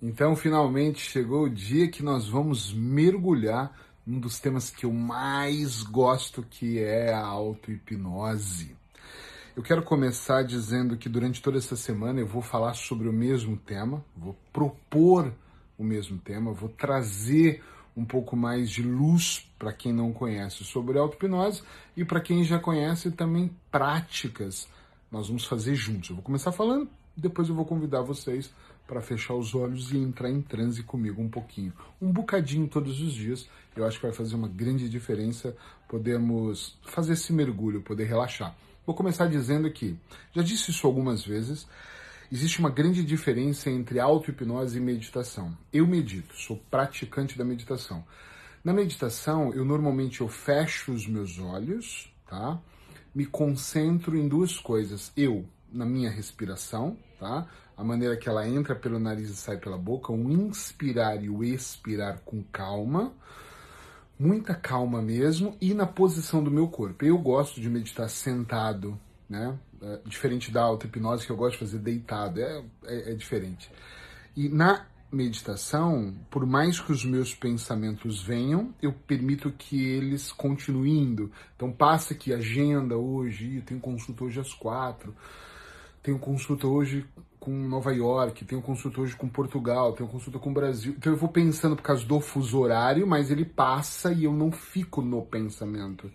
Então, finalmente chegou o dia que nós vamos mergulhar num dos temas que eu mais gosto, que é a auto-hipnose. Eu quero começar dizendo que durante toda essa semana eu vou falar sobre o mesmo tema, vou propor o mesmo tema, vou trazer um pouco mais de luz para quem não conhece sobre auto-hipnose e para quem já conhece também práticas. Nós vamos fazer juntos. Eu vou começar falando, depois eu vou convidar vocês para fechar os olhos e entrar em transe comigo um pouquinho. Um bocadinho todos os dias. Eu acho que vai fazer uma grande diferença podermos fazer esse mergulho, poder relaxar. Vou começar dizendo que, já disse isso algumas vezes, existe uma grande diferença entre auto-hipnose e meditação. Eu medito, sou praticante da meditação. Na meditação, eu normalmente eu fecho os meus olhos, tá? Me concentro em duas coisas. Eu, na minha respiração, tá? A maneira que ela entra pelo nariz e sai pela boca, o inspirar e o expirar com calma, muita calma mesmo, e na posição do meu corpo. Eu gosto de meditar sentado, né? É, diferente da auto-hipnose que eu gosto de fazer deitado, é, é, é diferente. E na meditação, por mais que os meus pensamentos venham, eu permito que eles continuem indo. Então passa aqui agenda hoje, tem consulta hoje às quatro tenho consulta hoje com Nova York, tenho consulta hoje com Portugal, tenho consulta com o Brasil. Então eu vou pensando por causa do fuso horário, mas ele passa e eu não fico no pensamento.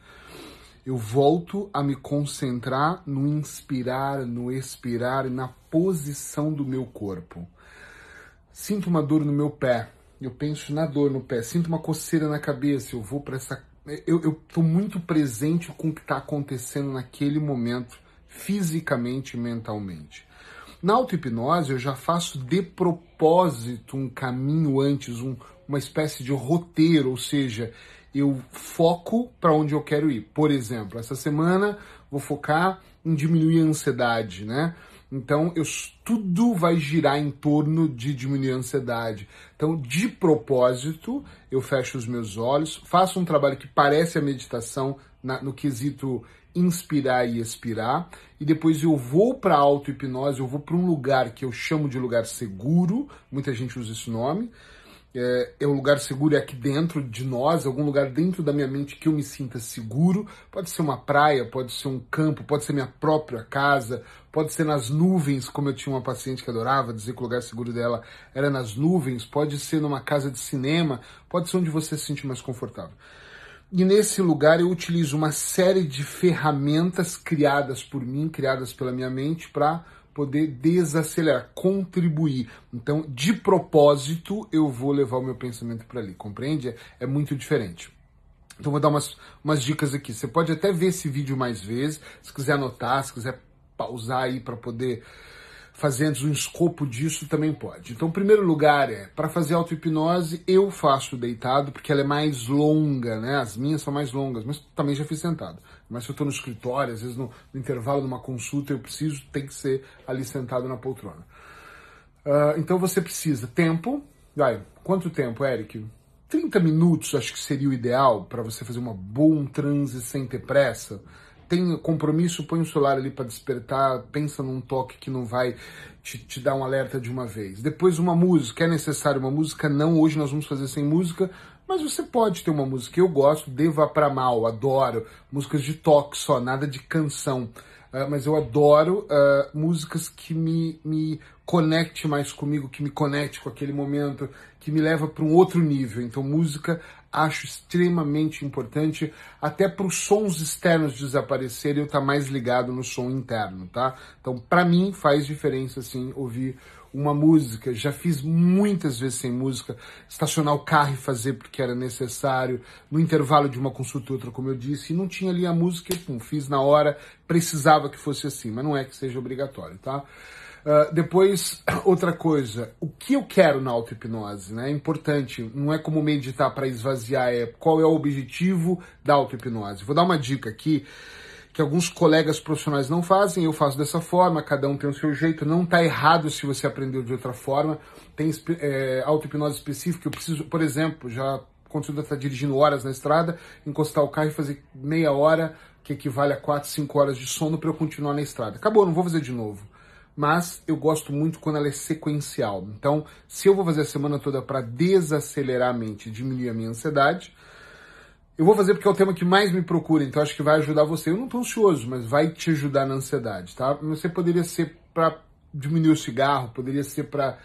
Eu volto a me concentrar no inspirar, no expirar, na posição do meu corpo. Sinto uma dor no meu pé, eu penso na dor no pé. Sinto uma coceira na cabeça, eu vou para essa. Eu estou muito presente com o que está acontecendo naquele momento fisicamente e mentalmente. Na auto-hipnose, eu já faço de propósito um caminho antes, um, uma espécie de roteiro, ou seja, eu foco para onde eu quero ir. Por exemplo, essa semana vou focar em diminuir a ansiedade, né? Então, eu, tudo vai girar em torno de diminuir a ansiedade. Então, de propósito, eu fecho os meus olhos, faço um trabalho que parece a meditação na, no quesito inspirar e expirar, e depois eu vou para a auto-hipnose, eu vou para um lugar que eu chamo de lugar seguro, muita gente usa esse nome, é, é um lugar seguro é aqui dentro de nós, algum lugar dentro da minha mente que eu me sinta seguro. Pode ser uma praia, pode ser um campo, pode ser minha própria casa, pode ser nas nuvens, como eu tinha uma paciente que adorava dizer que o lugar seguro dela era nas nuvens, pode ser numa casa de cinema, pode ser onde você se sente mais confortável. E nesse lugar eu utilizo uma série de ferramentas criadas por mim, criadas pela minha mente, para poder desacelerar, contribuir. Então, de propósito, eu vou levar o meu pensamento para ali, compreende? É, muito diferente. Então, vou dar umas, umas dicas aqui. Você pode até ver esse vídeo mais vezes, se quiser anotar, se quiser pausar aí para poder fazendo um escopo disso também pode. Então, primeiro lugar é, para fazer auto-hipnose, eu faço deitado, porque ela é mais longa, né? As minhas são mais longas, mas também já fiz sentado. Mas se eu estou no escritório, às vezes no, no, intervalo de uma consulta, eu preciso, tem que ser ali sentado na poltrona. Uh, então, você precisa tempo. Vai, quanto tempo, Eric? 30 minutos acho que seria o ideal para você fazer uma boa transe sem ter pressa tem compromisso, põe o celular ali para despertar, pensa num toque que não vai te, te, dar um alerta de uma vez. Depois uma música, é necessário uma música? Não, hoje nós vamos fazer sem música, mas você pode ter uma música. Eu gosto, Deva Pra Mal, adoro. Músicas de toque só, nada de canção. Uh, mas eu adoro uh, músicas que me, me conecte mais comigo, que me conecte com aquele momento, que me leva para um outro nível. Então, música acho extremamente importante, até para os sons externos desaparecerem, eu estar tá mais ligado no som interno, tá? Então, para mim, faz diferença, assim, ouvir uma música. Já fiz muitas vezes sem música, estacionar o carro e fazer porque era necessário, no intervalo de uma consulta ou outra, como eu disse, e não tinha ali a música, pum, fiz na hora, precisava que fosse assim, mas não é que seja obrigatório, tá? Uh, depois, outra coisa, o que eu quero na auto-hipnose, né? É importante, não é como meditar para esvaziar, é qual é o objetivo da auto-hipnose. Vou dar uma dica aqui que alguns colegas profissionais não fazem, eu faço dessa forma, cada um tem o seu jeito, não está errado se você aprendeu de outra forma. Tem é, auto-hipnose específica, eu preciso, por exemplo, já quando você está dirigindo horas na estrada, encostar o carro e fazer meia hora, que equivale a 4, 5 horas de sono para eu continuar na estrada. Acabou, não vou fazer de novo mas eu gosto muito quando ela é sequencial. Então, se eu vou fazer a semana toda para desacelerar a mente, diminuir a minha ansiedade, eu vou fazer porque é o tema que mais me procura, então acho que vai ajudar você. Eu não estou ansioso, mas vai te ajudar na ansiedade, tá? Você poderia ser para diminuir o cigarro, poderia ser para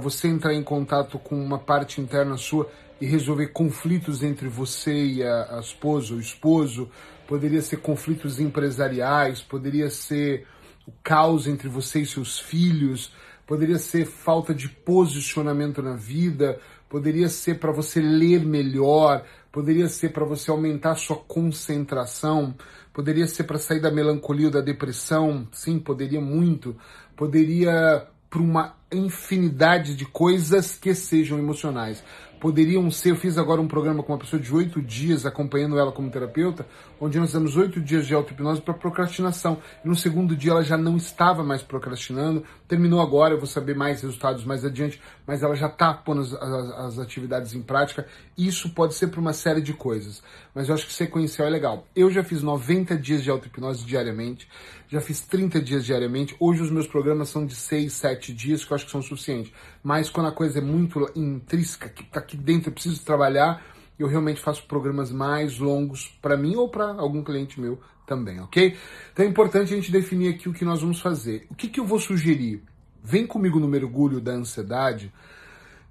você entrar em contato com uma parte interna sua e resolver conflitos entre você e a, a esposa ou esposo, poderia ser conflitos empresariais, poderia ser o caos entre você e seus filhos, poderia ser falta de posicionamento na vida, poderia ser para você ler melhor, poderia ser para você aumentar sua concentração, poderia ser para sair da melancolia ou da depressão, sim, poderia muito, poderia para uma infinidade de coisas que sejam emocionais poderiam ser. Eu fiz agora um programa com uma pessoa de oito dias, acompanhando ela como terapeuta, onde nós damos oito dias de auto-hipnose para procrastinação. E no segundo dia ela já não estava mais procrastinando, terminou agora, eu vou saber mais resultados mais adiante, mas ela já está pondo as, as, as, atividades em prática. Isso pode ser para uma série de coisas, mas eu acho que sequencial é legal. Eu já fiz 90 dias de auto-hipnose diariamente, já fiz 30 dias diariamente. Hoje os meus programas são de 6, 7 dias, que eu acho que são suficientes. Mas quando a coisa é muito intrínseca, que está aqui aqui dentro eu preciso trabalhar, eu realmente faço programas mais longos para mim ou para algum cliente meu também, ok? Então é importante a gente definir aqui o que nós vamos fazer. O que, que eu vou sugerir? Vem comigo no mergulho da ansiedade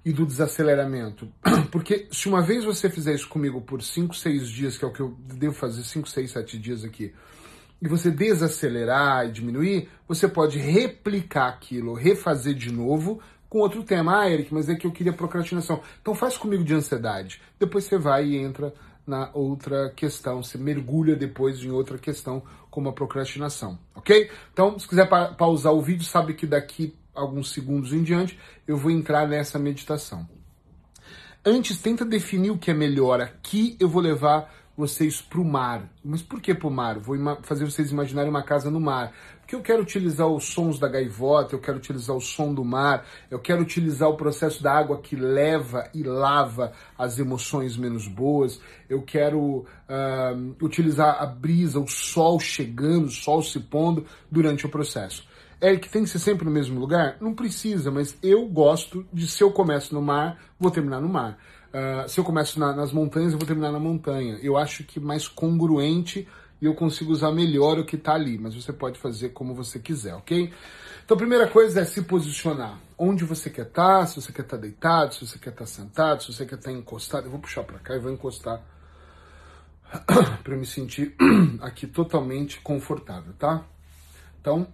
e do desaceleramento. Porque se uma vez você fizer isso comigo por 5, 6 dias, que é o que eu devo fazer 5, 6, 7 dias aqui, e você desacelerar e diminuir, você pode replicar aquilo, refazer de novo, com outro tema. Ah, Eric, mas é que eu queria procrastinação. Então faz comigo de ansiedade. Depois você vai e entra na outra questão, você mergulha depois em outra questão, como a procrastinação, ok? Então, se quiser pa pausar o vídeo, sabe que daqui alguns segundos em diante eu vou entrar nessa meditação. Antes, tenta definir o que é melhor. Aqui eu vou levar vocês para o mar. Mas por que para o mar? Vou fazer vocês imaginarem uma casa no mar. Porque eu quero utilizar os sons da gaivota, eu quero utilizar o som do mar, eu quero utilizar o processo da água que leva e lava as emoções menos boas, eu quero uh, utilizar a brisa, o sol chegando, o sol se pondo durante o processo. Eric, tem que ser sempre no mesmo lugar? Não precisa, mas eu gosto de se eu começo no mar, vou terminar no mar. Uh, se eu começo na, nas montanhas, eu vou terminar na montanha. Eu acho que mais congruente e eu consigo usar melhor o que está ali, mas você pode fazer como você quiser, ok? Então, a primeira coisa é se posicionar. Onde você quer estar, tá, se você quer estar tá deitado, se você quer estar tá sentado, se você quer estar encostado. Eu vou puxar para cá e vou encostar para me sentir aqui totalmente confortável, tá? Então,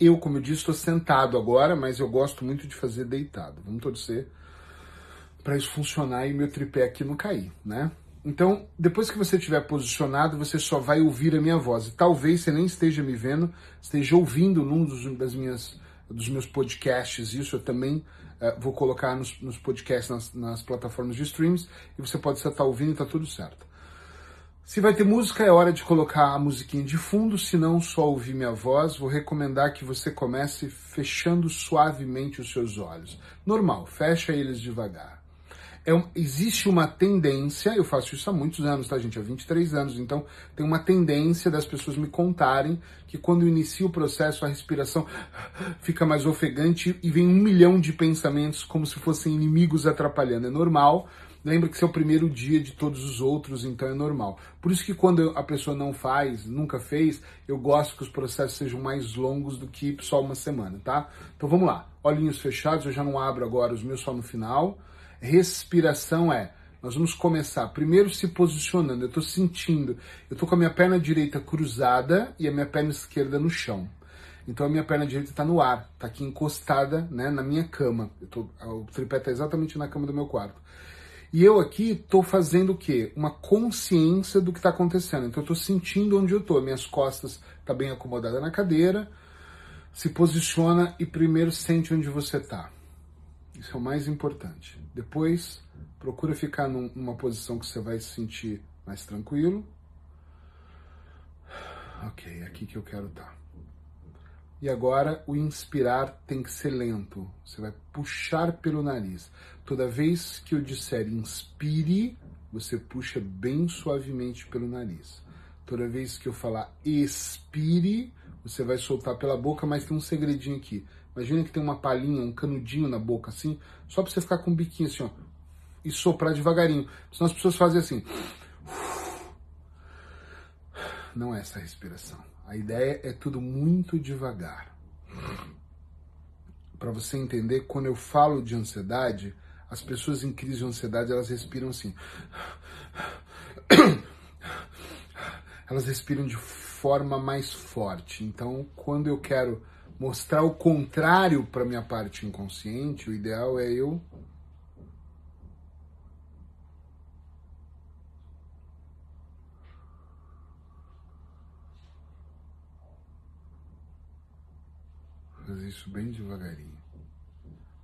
eu, como eu disse, estou sentado agora, mas eu gosto muito de fazer deitado. Vamos torcer para isso funcionar e meu tripé aqui não cair, né? Então, depois que você estiver posicionado, você só vai ouvir a minha voz. E talvez você nem esteja me vendo, esteja ouvindo num dos, das minhas, dos meus podcasts. Isso eu também uh, vou colocar nos, nos podcasts, nas, nas, plataformas de streams. E você pode estar ouvindo e está tudo certo. Se vai ter música, é hora de colocar a musiquinha de fundo. Se não, só ouvir minha voz. Vou recomendar que você comece fechando suavemente os seus olhos. Normal, fecha eles devagar é um, existe uma tendência, eu faço isso há muitos anos, tá, gente? Há 23 anos, então tem uma tendência das pessoas me contarem que quando inicia o processo a respiração fica mais ofegante e vem um milhão de pensamentos como se fossem inimigos atrapalhando. É normal. Lembra que esse é o primeiro dia de todos os outros, então é normal. Por isso que quando a pessoa não faz, nunca fez, eu gosto que os processos sejam mais longos do que só uma semana, tá? Então vamos lá. Olhinhos fechados, eu já não abro agora os meus só no final. Respiração é. Nós vamos começar primeiro se posicionando. Eu estou sentindo, eu estou com a minha perna direita cruzada e a minha perna esquerda no chão. Então a minha perna direita está no ar, está aqui encostada né, na minha cama. Tô, o tripé está exatamente na cama do meu quarto. E eu aqui estou fazendo o quê? Uma consciência do que está acontecendo. Então eu estou sentindo onde eu estou. Minhas costas estão tá bem acomodadas na cadeira. Se posiciona e primeiro sente onde você está. Isso é o mais importante. Depois, procura ficar num, numa posição que você vai se sentir mais tranquilo. Ok, é aqui que eu quero estar. E agora o inspirar tem que ser lento. Você vai puxar pelo nariz. Toda vez que eu disser inspire, você puxa bem suavemente pelo nariz. Toda vez que eu falar expire, você vai soltar pela boca, mas tem um segredinho aqui. Imagina que tem uma palhinha, um canudinho na boca assim, só para você ficar com o biquinho assim, ó, e soprar devagarinho. Senão as pessoas fazem assim. Não é essa a respiração. A ideia é tudo muito devagar. Para você entender, quando eu falo de ansiedade, as pessoas em crise de ansiedade, elas respiram assim. Elas respiram de forma mais forte. Então, quando eu quero mostrar o contrário para minha parte inconsciente, o ideal é eu fazer isso bem devagarinho.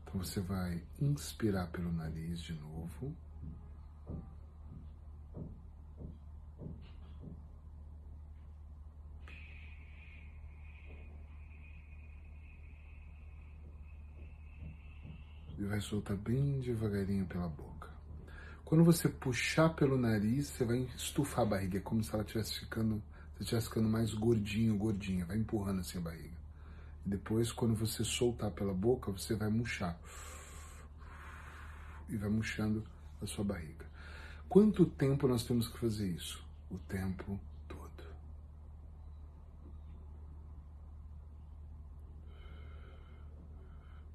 Então você vai inspirar pelo nariz de novo. E vai soltar bem devagarinho pela boca. Quando você puxar pelo nariz, você vai estufar a barriga, é como se ela estivesse ficando, ficando mais gordinho, gordinha, vai empurrando assim a barriga. Depois, quando você soltar pela boca, você vai murchar. E vai murchando a sua barriga. Quanto tempo nós temos que fazer isso? O tempo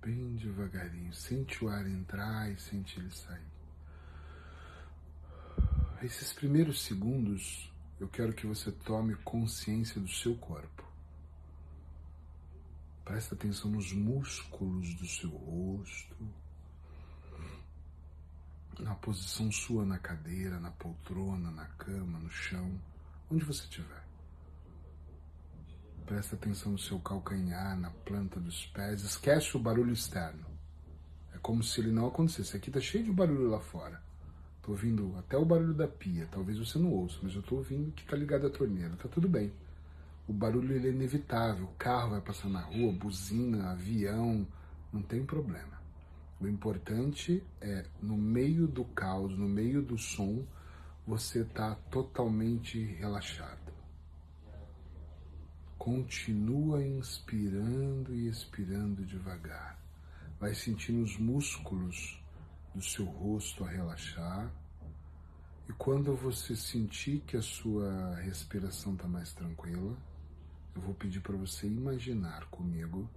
bem devagarinho. Sente o ar entrar e sente ele sair. Esses primeiros segundos, eu quero que você tome consciência do seu corpo. Presta atenção nos músculos do seu rosto, na posição sua na cadeira, na poltrona, na cama, no chão, onde você estiver. Presta atenção no seu calcanhar, na planta dos pés. Esquece o barulho externo. É como se ele não acontecesse. Aqui tá cheio de barulho lá fora. Tô ouvindo até o barulho da pia. Talvez você não ouça, mas eu tô ouvindo que tá ligado a torneira. Tá tudo bem. O barulho ele é inevitável. O carro vai passar na rua, buzina, avião, não tem problema. O importante é no meio do caos, no meio do som, você tá totalmente relaxado. Continua inspirando e expirando devagar. Vai sentindo os músculos do seu rosto a relaxar. E quando você sentir que a sua respiração está mais tranquila, eu vou pedir para você imaginar comigo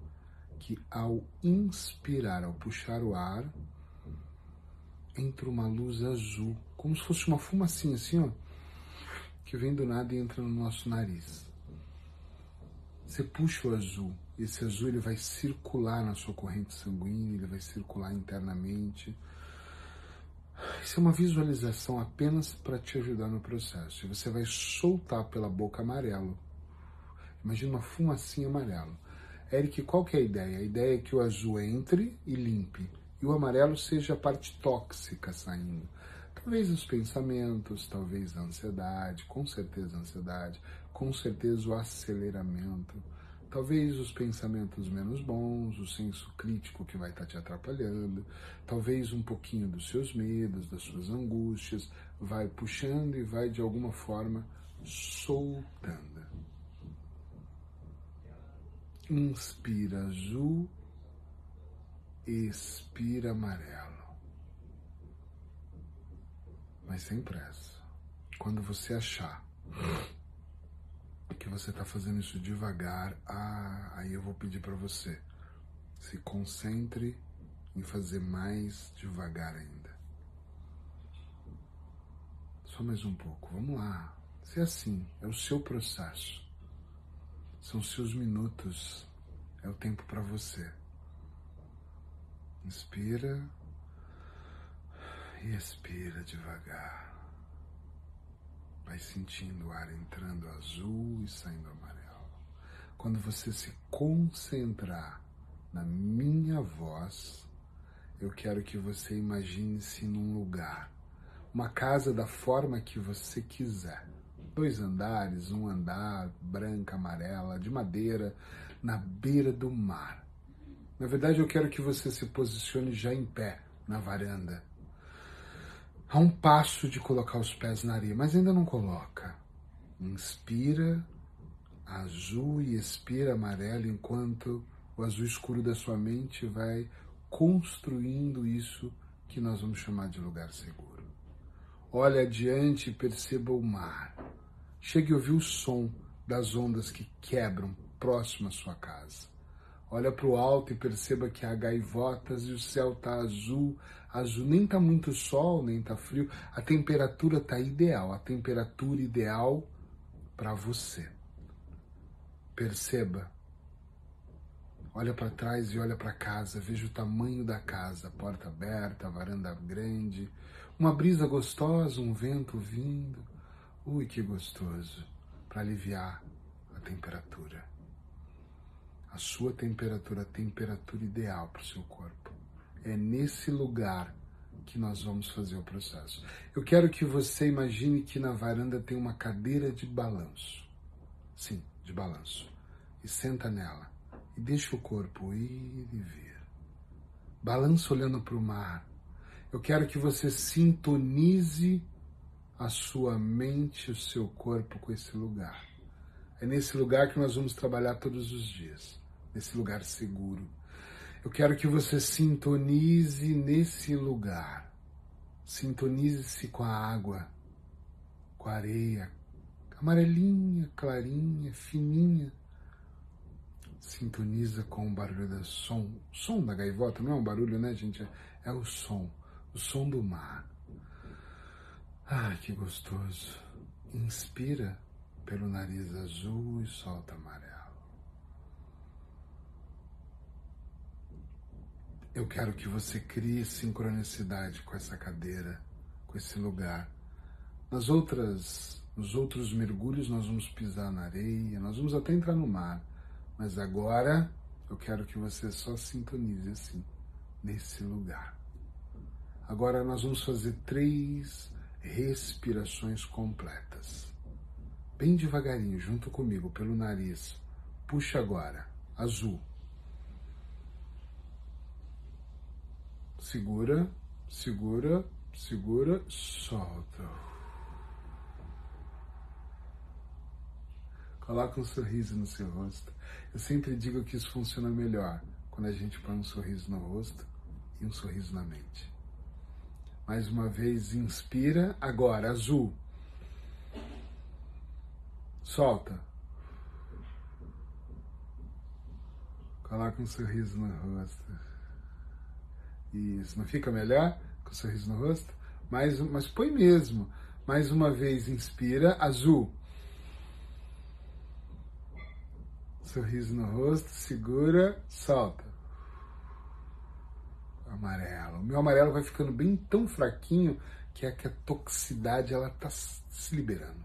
que ao inspirar, ao puxar o ar, entra uma luz azul, como se fosse uma fumacinha assim, ó, que vem do nada e entra no nosso nariz. Você puxa o azul. Esse azul ele vai circular na sua corrente sanguínea, ele vai circular internamente. Isso é uma visualização apenas para te ajudar no processo. E você vai soltar pela boca amarelo. Imagina uma fumacinha amarelo. Eric, qual que é a ideia? A ideia é que o azul entre e limpe. E o amarelo seja a parte tóxica saindo. Talvez os pensamentos, talvez a ansiedade, com certeza a ansiedade, com certeza o aceleramento, talvez os pensamentos menos bons, o senso crítico que vai estar te atrapalhando, talvez um pouquinho dos seus medos, das suas angústias, vai puxando e vai de alguma forma soltando. Inspira azul, expira amarelo mas sem pressa. Quando você achar que você está fazendo isso devagar, ah, aí eu vou pedir para você se concentre em fazer mais devagar ainda. Só mais um pouco, vamos lá. Se é assim, é o seu processo. São seus minutos, é o tempo para você. Inspira e expira devagar. Vai sentindo o ar entrando azul e saindo amarelo. Quando você se concentrar na minha voz, eu quero que você imagine-se num lugar, uma casa da forma que você quiser. Dois andares, um andar, branca, amarela, de madeira, na beira do mar. Na verdade, eu quero que você se posicione já em pé, na varanda a um passo de colocar os pés na areia, mas ainda não coloca. Inspira azul e expira amarelo enquanto o azul escuro da sua mente vai construindo isso que nós vamos chamar de lugar seguro. Olhe adiante e perceba o mar. Chegue a ouvir o som das ondas que quebram próximo à sua casa. Olha para o alto e perceba que há gaivotas e o céu está azul. Azul nem está muito sol, nem está frio. A temperatura está ideal. A temperatura ideal para você. Perceba. Olha para trás e olha para casa. Veja o tamanho da casa. Porta aberta, varanda grande. Uma brisa gostosa, um vento vindo. Ui, que gostoso. Para aliviar a temperatura a sua temperatura, a temperatura ideal para o seu corpo. É nesse lugar que nós vamos fazer o processo. Eu quero que você imagine que na varanda tem uma cadeira de balanço. Sim, de balanço. E senta nela. E deixa o corpo ir e vir. Balança olhando para o mar. Eu quero que você sintonize a sua mente, o seu corpo com esse lugar. É nesse lugar que nós vamos trabalhar todos os dias nesse lugar seguro. Eu quero que você sintonize nesse lugar. Sintonize-se com a água, com a areia, amarelinha, clarinha, fininha. Sintoniza com o barulho do som. O som da gaivota não é um barulho, né, gente? É o som. O som do mar. Ai, que gostoso. Inspira pelo nariz azul e solta amarelo. Eu quero que você crie sincronicidade com essa cadeira, com esse lugar. Nas outras, nos outros mergulhos nós vamos pisar na areia, nós vamos até entrar no mar. Mas agora eu quero que você só sintonize assim, nesse lugar. Agora nós vamos fazer três respirações completas. Bem devagarinho, junto comigo, pelo nariz. Puxa agora. Azul. Segura, segura, segura, solta. Coloca um sorriso no seu rosto. Eu sempre digo que isso funciona melhor quando a gente põe um sorriso no rosto e um sorriso na mente. Mais uma vez, inspira. Agora, azul. Solta. Coloca um sorriso no rosto. Isso, não fica melhor com o sorriso no rosto? Mais, mas põe mesmo. Mais uma vez, inspira, azul. Sorriso no rosto, segura, solta. Amarelo. O meu amarelo vai ficando bem tão fraquinho que é que a toxicidade ela tá se liberando.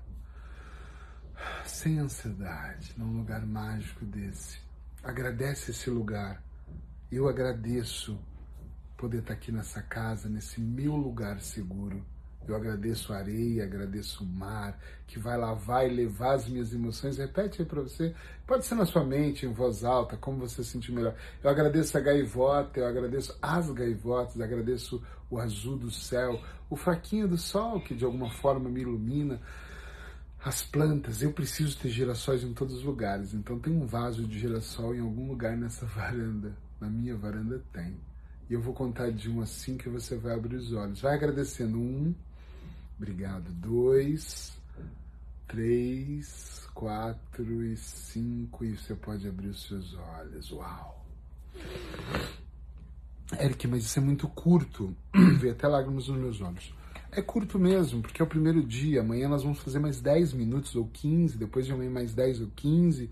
Sem ansiedade, num lugar mágico desse. Agradece esse lugar. Eu agradeço poder estar aqui nessa casa, nesse meu lugar seguro. Eu agradeço a areia, agradeço o mar, que vai lavar e levar as minhas emoções. Repete aí para você. Pode ser na sua mente, em voz alta, como você se sentir melhor. Eu agradeço a gaivota, eu agradeço as gaivotas, agradeço o azul do céu, o fraquinho do sol, que de alguma forma me ilumina. As plantas, eu preciso ter girassóis em todos os lugares. Então tem um vaso de girassol em algum lugar nessa varanda. Na minha varanda tem. E eu vou contar de um assim que você vai abrir os olhos. Vai agradecendo. Um, obrigado. Dois, três, quatro e cinco. E você pode abrir os seus olhos. Uau! Eric, mas isso é muito curto. Veio até lágrimas nos meus olhos. É curto mesmo, porque é o primeiro dia. Amanhã nós vamos fazer mais 10 minutos ou 15, depois de amanhã mais 10 ou 15.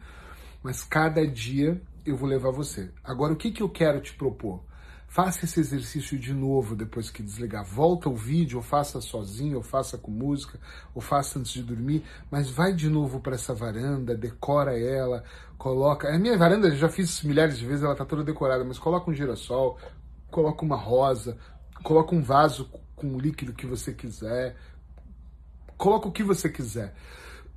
Mas cada dia eu vou levar você. Agora, o que, que eu quero te propor? Faça esse exercício de novo depois que desligar. Volta o vídeo, ou faça sozinho, ou faça com música, ou faça antes de dormir, mas vai de novo para essa varanda, decora ela, coloca. A minha varanda eu já fiz milhares de vezes, ela está toda decorada, mas coloca um girassol, coloca uma rosa, coloca um vaso com o líquido que você quiser, coloca o que você quiser.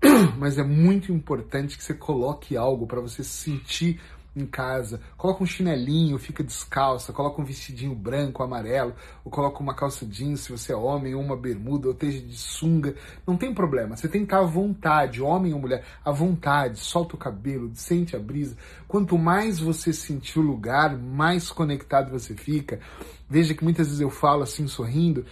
Mas é muito importante que você coloque algo para você sentir em casa, coloca um chinelinho, fica descalça, coloca um vestidinho branco, amarelo, ou coloca uma calça jeans se você é homem, ou uma bermuda, ou esteja de sunga, não tem problema. Você tem que estar à vontade, homem ou mulher, à vontade, solta o cabelo, sente a brisa. Quanto mais você sentir o lugar, mais conectado você fica. Veja que muitas vezes eu falo assim sorrindo,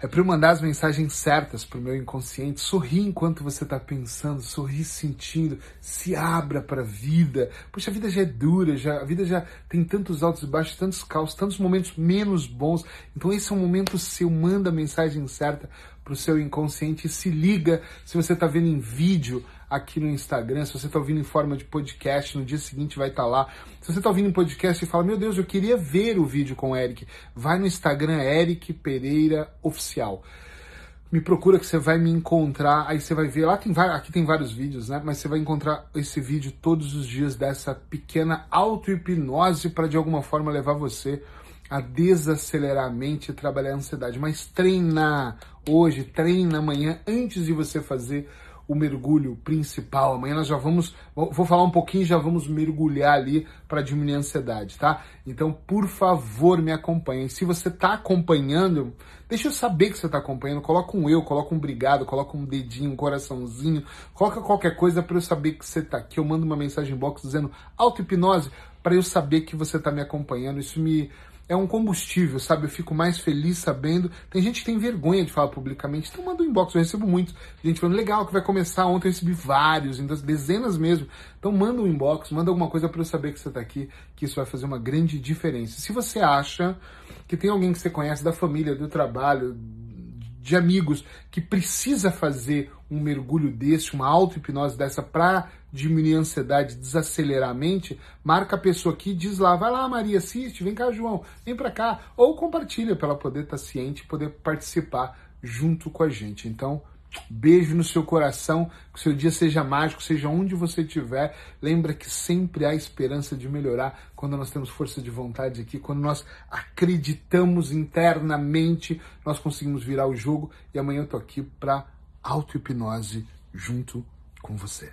é para eu mandar as mensagens certas para o meu inconsciente. Sorri enquanto você está pensando, sorri sentindo, se abra para a vida. Poxa, a vida já é dura, já, a vida já tem tantos altos e baixos, tantos caos, tantos momentos menos bons. Então esse é um momento seu, manda a mensagem certa para o seu inconsciente e se liga se você está vendo em vídeo aqui no Instagram, se você está ouvindo em forma de podcast, no dia seguinte vai estar tá lá. Se você está ouvindo em podcast e fala, meu Deus, eu queria ver o vídeo com o Eric, vai no Instagram Eric Pereira Oficial. Me procura que você vai me encontrar, aí você vai ver, lá tem aqui tem vários vídeos, né? Mas você vai encontrar esse vídeo todos os dias dessa pequena auto-hipnose para de alguma forma levar você a desacelerar a mente e trabalhar a ansiedade. Mas treina hoje, treina amanhã, antes de você fazer o mergulho principal. Amanhã nós já vamos, vou falar um pouquinho já vamos mergulhar ali para diminuir a ansiedade, tá? Então, por favor, me acompanhem. Se você está acompanhando, deixa eu saber que você está acompanhando. Coloca um eu, coloca um obrigado, coloca um dedinho, um coraçãozinho, coloca qualquer coisa para eu saber que você está aqui. Eu mando uma mensagem box dizendo auto-hipnose para eu saber que você está me acompanhando. Isso me é um combustível, sabe? Eu fico mais feliz sabendo. Tem gente que tem vergonha de falar publicamente, então manda um inbox. Eu recebo muito. Gente falando, legal, que vai começar. Ontem eu recebi vários, então, dezenas mesmo. Então manda um inbox, manda alguma coisa para eu saber que você está aqui, que isso vai fazer uma grande diferença. Se você acha que tem alguém que você conhece da família, do trabalho, de amigos que precisa fazer um mergulho desse, uma auto-hipnose dessa para diminuir a ansiedade, desacelerar a mente, marca a pessoa aqui diz lá, vai lá Maria, assiste, vem cá João, vem para cá, ou compartilha para ela poder estar tá ciente e poder participar junto com a gente. Então, Beijo no seu coração, que o seu dia seja mágico, seja onde você estiver. Lembra que sempre há esperança de melhorar quando nós temos força de vontade aqui, quando nós acreditamos internamente, nós conseguimos virar o jogo. E amanhã eu tô aqui para auto-hipnose junto com você.